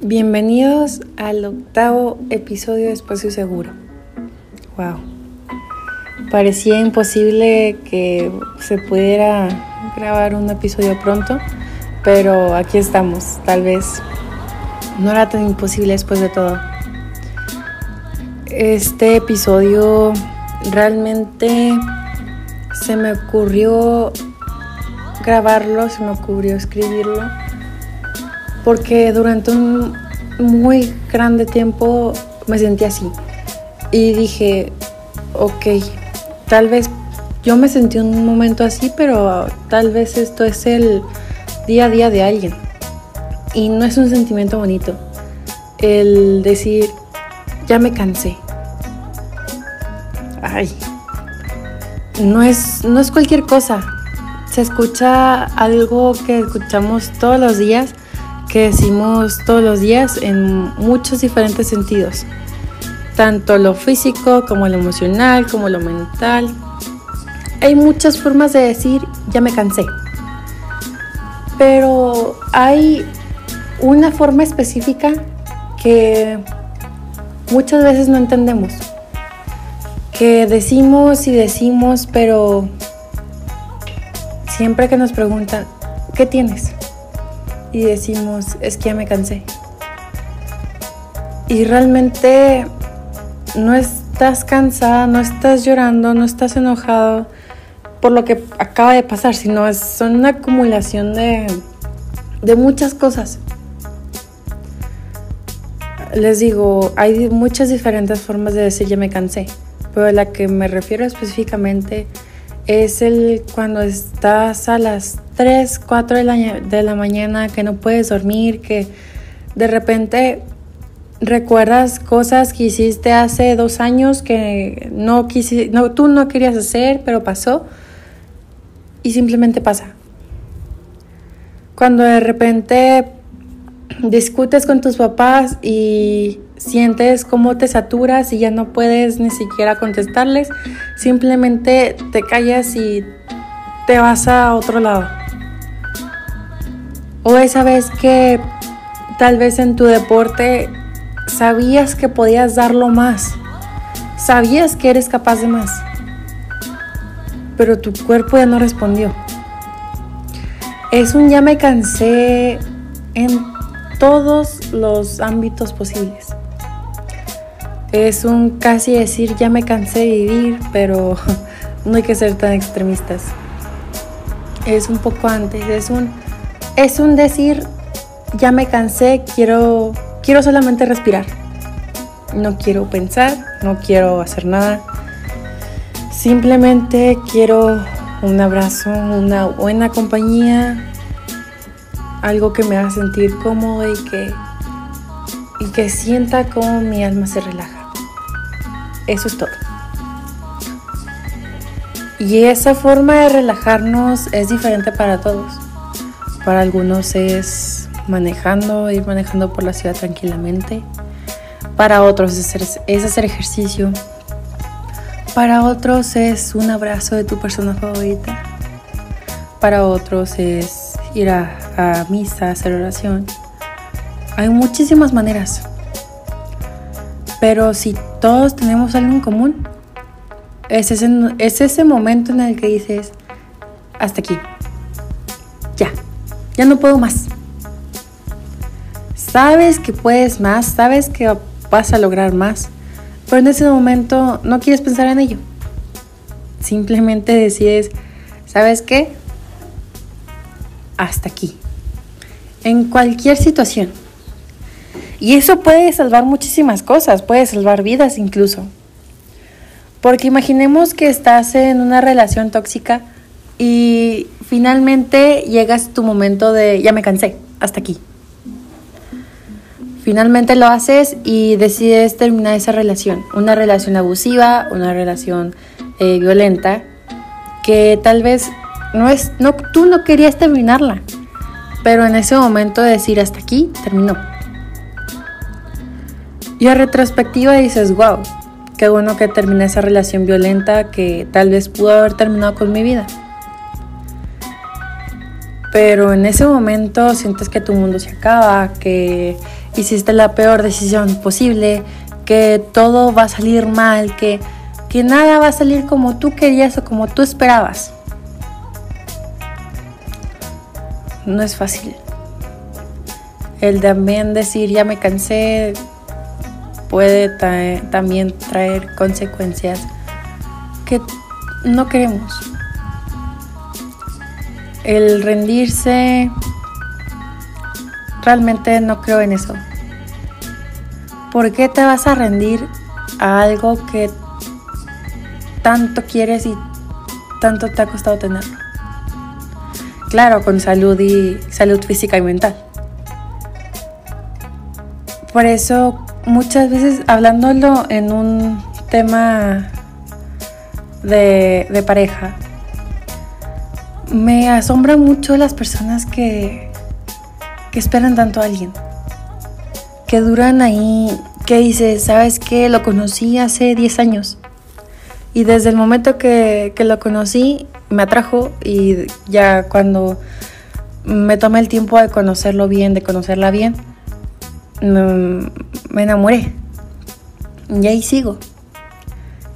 Bienvenidos al octavo episodio de Espacio Seguro. Wow. Parecía imposible que se pudiera grabar un episodio pronto, pero aquí estamos. Tal vez no era tan imposible después de todo. Este episodio realmente se me ocurrió grabarlo, se me ocurrió escribirlo porque durante un muy grande tiempo me sentí así. Y dije, ok, tal vez yo me sentí un momento así, pero tal vez esto es el día a día de alguien. Y no es un sentimiento bonito. El decir, ya me cansé. Ay, no es, no es cualquier cosa. Se escucha algo que escuchamos todos los días que decimos todos los días en muchos diferentes sentidos, tanto lo físico como lo emocional, como lo mental. Hay muchas formas de decir ya me cansé, pero hay una forma específica que muchas veces no entendemos, que decimos y decimos, pero siempre que nos preguntan, ¿qué tienes? Y decimos, es que ya me cansé. Y realmente no estás cansada, no estás llorando, no estás enojado por lo que acaba de pasar, sino es son una acumulación de, de muchas cosas. Les digo, hay muchas diferentes formas de decir ya me cansé, pero la que me refiero específicamente es el cuando estás a las 3, 4 de la, de la mañana, que no puedes dormir, que de repente recuerdas cosas que hiciste hace dos años que no, no tú no querías hacer, pero pasó y simplemente pasa. Cuando de repente discutes con tus papás y sientes cómo te saturas y ya no puedes ni siquiera contestarles, simplemente te callas y te vas a otro lado. O esa vez que tal vez en tu deporte sabías que podías darlo más, sabías que eres capaz de más, pero tu cuerpo ya no respondió. Es un ya me cansé en todos los ámbitos posibles. Es un casi decir ya me cansé de vivir, pero no hay que ser tan extremistas. Es un poco antes, es un es un decir ya me cansé, quiero quiero solamente respirar. No quiero pensar, no quiero hacer nada. Simplemente quiero un abrazo, una buena compañía, algo que me haga sentir cómodo y que y que sienta cómo mi alma se relaja. Eso es todo. Y esa forma de relajarnos es diferente para todos. Para algunos es manejando, ir manejando por la ciudad tranquilamente. Para otros es hacer, ejercicio. Para otros es un abrazo de tu persona favorita. Para otros es ir a, a misa, hacer oración. Hay muchísimas maneras. Pero si todos tenemos algo en común, es ese, es ese momento en el que dices, hasta aquí, ya, ya no puedo más. Sabes que puedes más, sabes que vas a lograr más, pero en ese momento no quieres pensar en ello. Simplemente decides, ¿sabes qué? Hasta aquí. En cualquier situación. Y eso puede salvar muchísimas cosas, puede salvar vidas incluso. Porque imaginemos que estás en una relación tóxica y finalmente llegas tu momento de ya me cansé, hasta aquí. Finalmente lo haces y decides terminar esa relación, una relación abusiva, una relación eh, violenta, que tal vez no es, no, tú no querías terminarla, pero en ese momento de decir hasta aquí, terminó. Y a retrospectiva dices, wow, qué bueno que terminé esa relación violenta que tal vez pudo haber terminado con mi vida. pero en ese momento sientes que tu mundo se acaba, que hiciste la peor decisión posible, que todo va a salir mal, que, que nada va a salir como tú querías o como tú esperabas. No es fácil. El también decir ya me cansé puede también traer consecuencias que no queremos. El rendirse, realmente no creo en eso. ¿Por qué te vas a rendir a algo que tanto quieres y tanto te ha costado tenerlo? Claro, con salud y salud física y mental. Por eso muchas veces hablándolo en un tema de, pareja, me asombra mucho las personas que, esperan tanto a alguien, que duran ahí, que dices, ¿sabes qué? Lo conocí hace 10 años y desde el momento que, que lo conocí me atrajo y ya cuando me tomé el tiempo de conocerlo bien, de conocerla bien, me, enamoré. Y ahí sigo.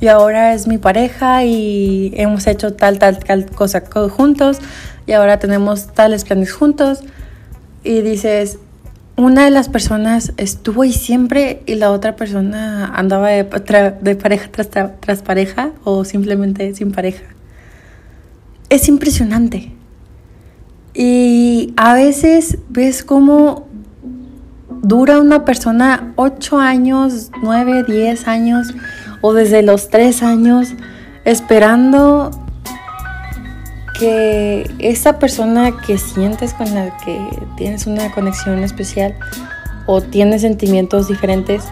Y ahora es mi pareja y hemos hecho tal, tal, tal cosa juntos. Y ahora tenemos tales planes juntos. Y dices, una de las personas estuvo ahí siempre y la otra persona andaba de, pareja tras, tras pareja o simplemente sin pareja. Es impresionante. Y a veces ves cómo dura una persona 8 años, 9, 10 años o desde los 3 años esperando que esa persona que sientes con la que tienes una conexión especial o tienes sentimientos diferentes,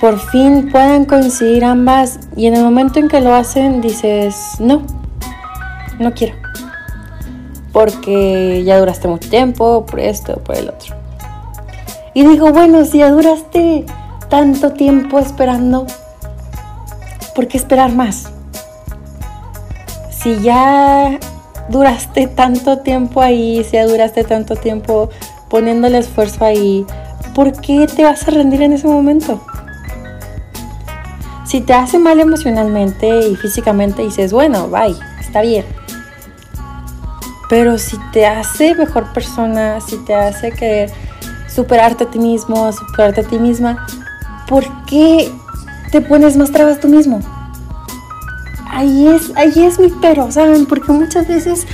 por fin puedan coincidir ambas y en el momento en que lo hacen dices, no, no quiero, porque ya duraste mucho tiempo, por esto, por el otro. Y digo, bueno, si ya duraste tanto tiempo esperando, ¿por qué esperar más? Si ya duraste tanto tiempo ahí, si ya duraste tanto tiempo poniéndole esfuerzo ahí, ¿por qué te vas a rendir en ese momento? Si te hace mal emocionalmente y físicamente, dices, bueno, bye, está bien. Pero si te hace mejor persona, si te hace querer superarte a ti mismo, superarte a ti misma, ¿por qué te pones más trabas tú mismo? Ahí es, ahí es mi pero, ¿saben? Porque muchas veces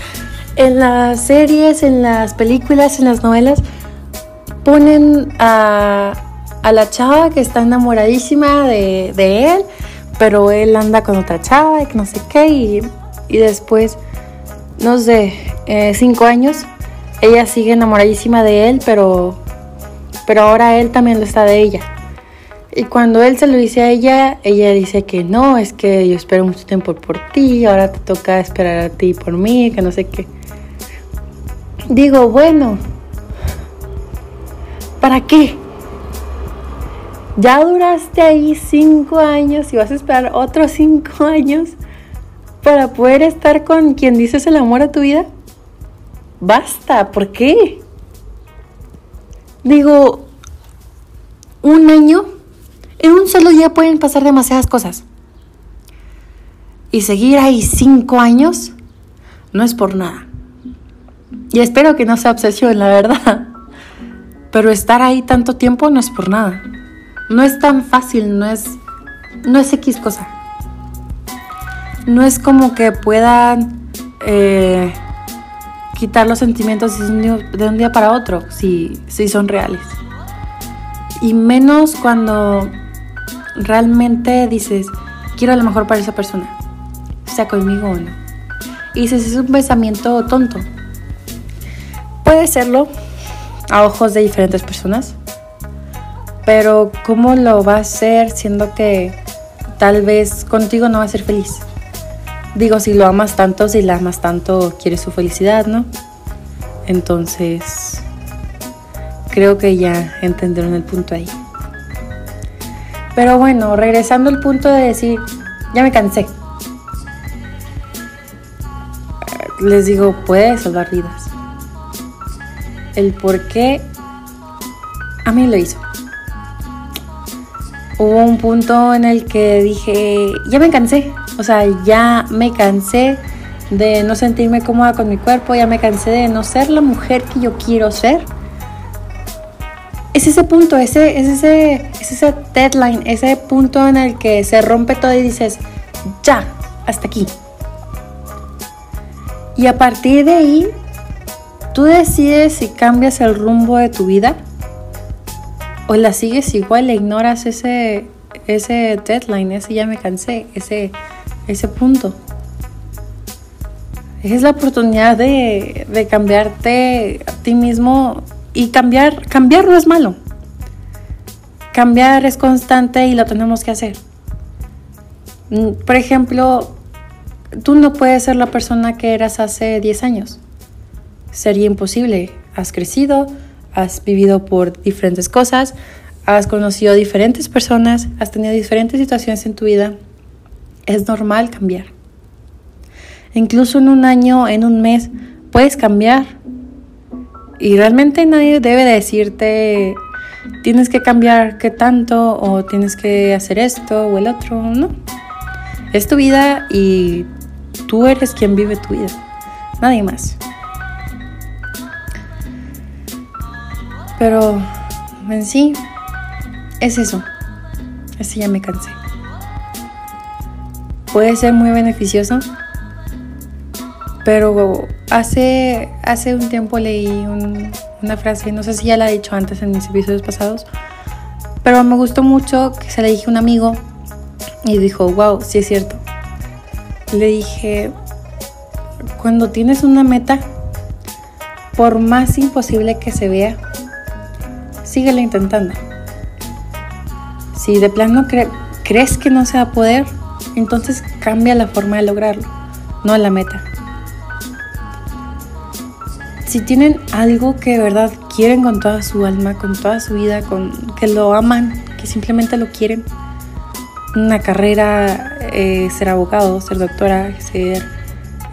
en las series, en las películas, en las novelas, ponen a, la chava que está enamoradísima de, él, pero él anda con otra chava y que no sé qué, y, después, no sé, eh, cinco años, ella sigue enamoradísima de él, pero pero ahora él también lo está de ella. Y cuando él se lo dice a ella, ella dice que no, es que yo espero mucho tiempo por ti, ahora te toca esperar a ti por mí, que no sé qué. Digo, bueno, ¿para qué? Ya duraste ahí cinco años y vas a esperar otros cinco años para poder estar con quien dices el amor a tu vida. Basta, ¿por qué? Digo, un año, en un solo día pueden pasar demasiadas cosas. Y seguir ahí cinco años no es por nada. Y espero que no sea obsesión, la verdad. Pero estar ahí tanto tiempo no es por nada. No es tan fácil, no es, no es X cosa. No es como que puedan eh, quitar los sentimientos de un día para otro, si, si son reales. Y menos cuando realmente dices, quiero lo mejor para esa persona, sea conmigo o no. Y dices, es un pensamiento tonto. Puede serlo a ojos de diferentes personas, pero ¿cómo lo va a hacer siendo que tal vez contigo no va a ser feliz? Digo, si lo amas tanto, si la amas tanto, quieres su felicidad, ¿no? Entonces, creo que ya entendieron el punto ahí. Pero bueno, regresando al punto de decir, ya me cansé. les digo, puede salvar vidas. El por qué a mí lo hizo. Hubo un punto en el que dije, ya me cansé, o sea, ya me cansé de no sentirme cómoda con mi cuerpo, ya me cansé de no ser la mujer que yo quiero ser. Es ese punto, ese, es, ese, es ese deadline, ese punto en el que se rompe todo y dices, ya, hasta aquí. Y a partir de ahí, tú decides si cambias el rumbo de tu vida o la sigues igual, le ignoras ese, ese deadline, ese ya me cansé, ese, ese punto. Es la oportunidad de, de cambiarte a ti mismo y cambiar, cambiar no es malo. Cambiar es constante y lo tenemos que hacer. Mm, por ejemplo, tú no puedes ser la persona que eras hace 10 años. Sería imposible. Has crecido, has vivido por diferentes cosas, has conocido diferentes personas, has tenido diferentes situaciones en tu vida. Es normal cambiar. Incluso en un año, en un mes, puedes cambiar. Y realmente nadie debe decirte, tienes que cambiar qué tanto o tienes que hacer esto o el otro. No. Es tu vida y tú eres quien vive tu vida. Nadie más. Pero en sí, es eso. Así ya me cansé. Puede ser muy beneficioso, pero hace, hace un tiempo leí una frase, no sé si ya la he dicho antes en mis episodios pasados, pero me gustó mucho que se la dije a un amigo y dijo, wow, sí es cierto. Le dije, cuando tienes una meta, por más imposible que se vea, síguela intentando. Si de plano crees que no se va a poder, entonces cambia la forma de lograrlo, no la meta. Si tienen algo que de verdad quieren con toda su alma, con toda su vida, con que lo aman, que simplemente lo quieren, una carrera, eh, ser abogado, ser doctora, ser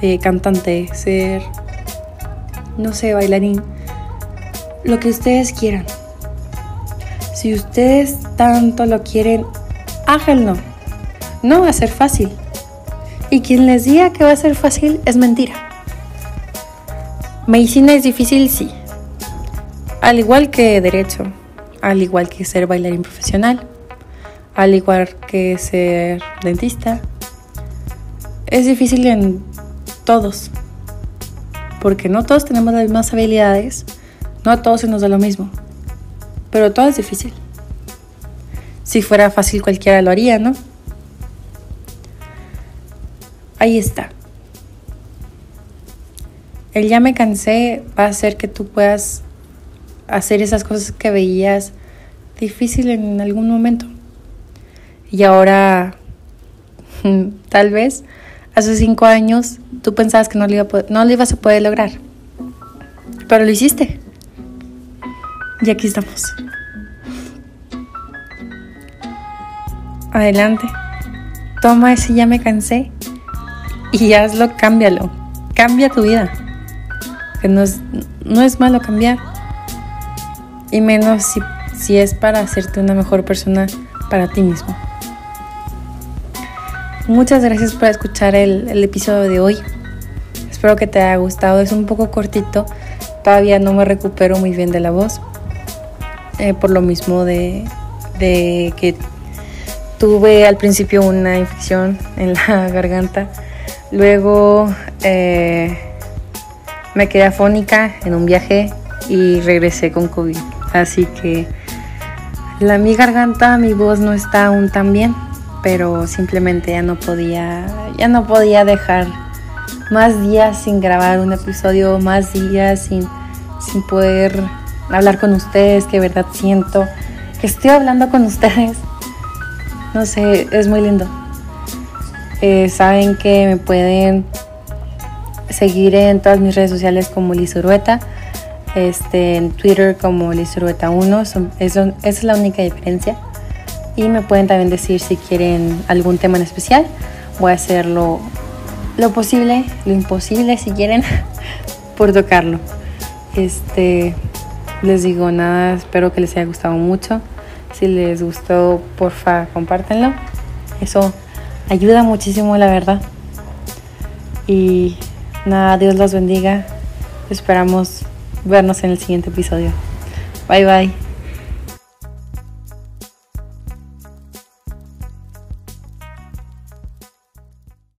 eh, cantante, ser, no sé, bailarín, lo que ustedes quieran. Si ustedes tanto lo quieren, háganlo. No va a ser fácil. Y quien les diga que va a ser fácil es mentira. Medicina es difícil, sí. Al igual que derecho, al igual que ser bailarín profesional, al igual que ser dentista. Es difícil en todos, porque no todos tenemos las mismas habilidades, no a todos se nos da lo mismo pero todo es difícil. Si fuera fácil cualquiera lo haría, ¿no? Ahí está. El ya me cansé va a hacer que tú puedas hacer esas cosas que veías difícil en algún momento. Y ahora, tal vez, hace cinco años, tú pensabas que no lo, no lo ibas a poder lograr. Pero lo hiciste. Y aquí estamos. Adelante. Toma ese ya me cansé y hazlo, cámbialo. Cambia tu vida. Que no es, no es malo cambiar. Y menos si, si es para hacerte una mejor persona para ti mismo. Muchas gracias por escuchar el, el episodio de hoy. Espero que te haya gustado. Es un poco cortito. Todavía no me recupero muy bien de la voz. Eh, por lo mismo de, que tuve al principio una infección en la garganta, luego eh, me quedé afónica en un viaje y regresé con COVID. Así que la mi garganta, mi voz no está aún tan bien, pero simplemente ya no podía, ya no podía dejar más días sin grabar un episodio, más días sin, sin poder hablar con ustedes, que verdad siento que estoy hablando con ustedes. No sé, es muy lindo. Eh, saben que me pueden seguir en todas mis redes sociales como Liz Urueta, este, en Twitter como Liz Urueta 1, esa es la única diferencia. Y me pueden también decir si quieren algún tema en especial. Voy a hacerlo lo posible, lo imposible si quieren, por tocarlo. Este, les digo nada, espero que les haya gustado mucho. Si les gustó, porfa, compártenlo. Eso ayuda muchísimo, la verdad. Y nada, Dios los bendiga. Esperamos vernos en el siguiente episodio. Bye bye.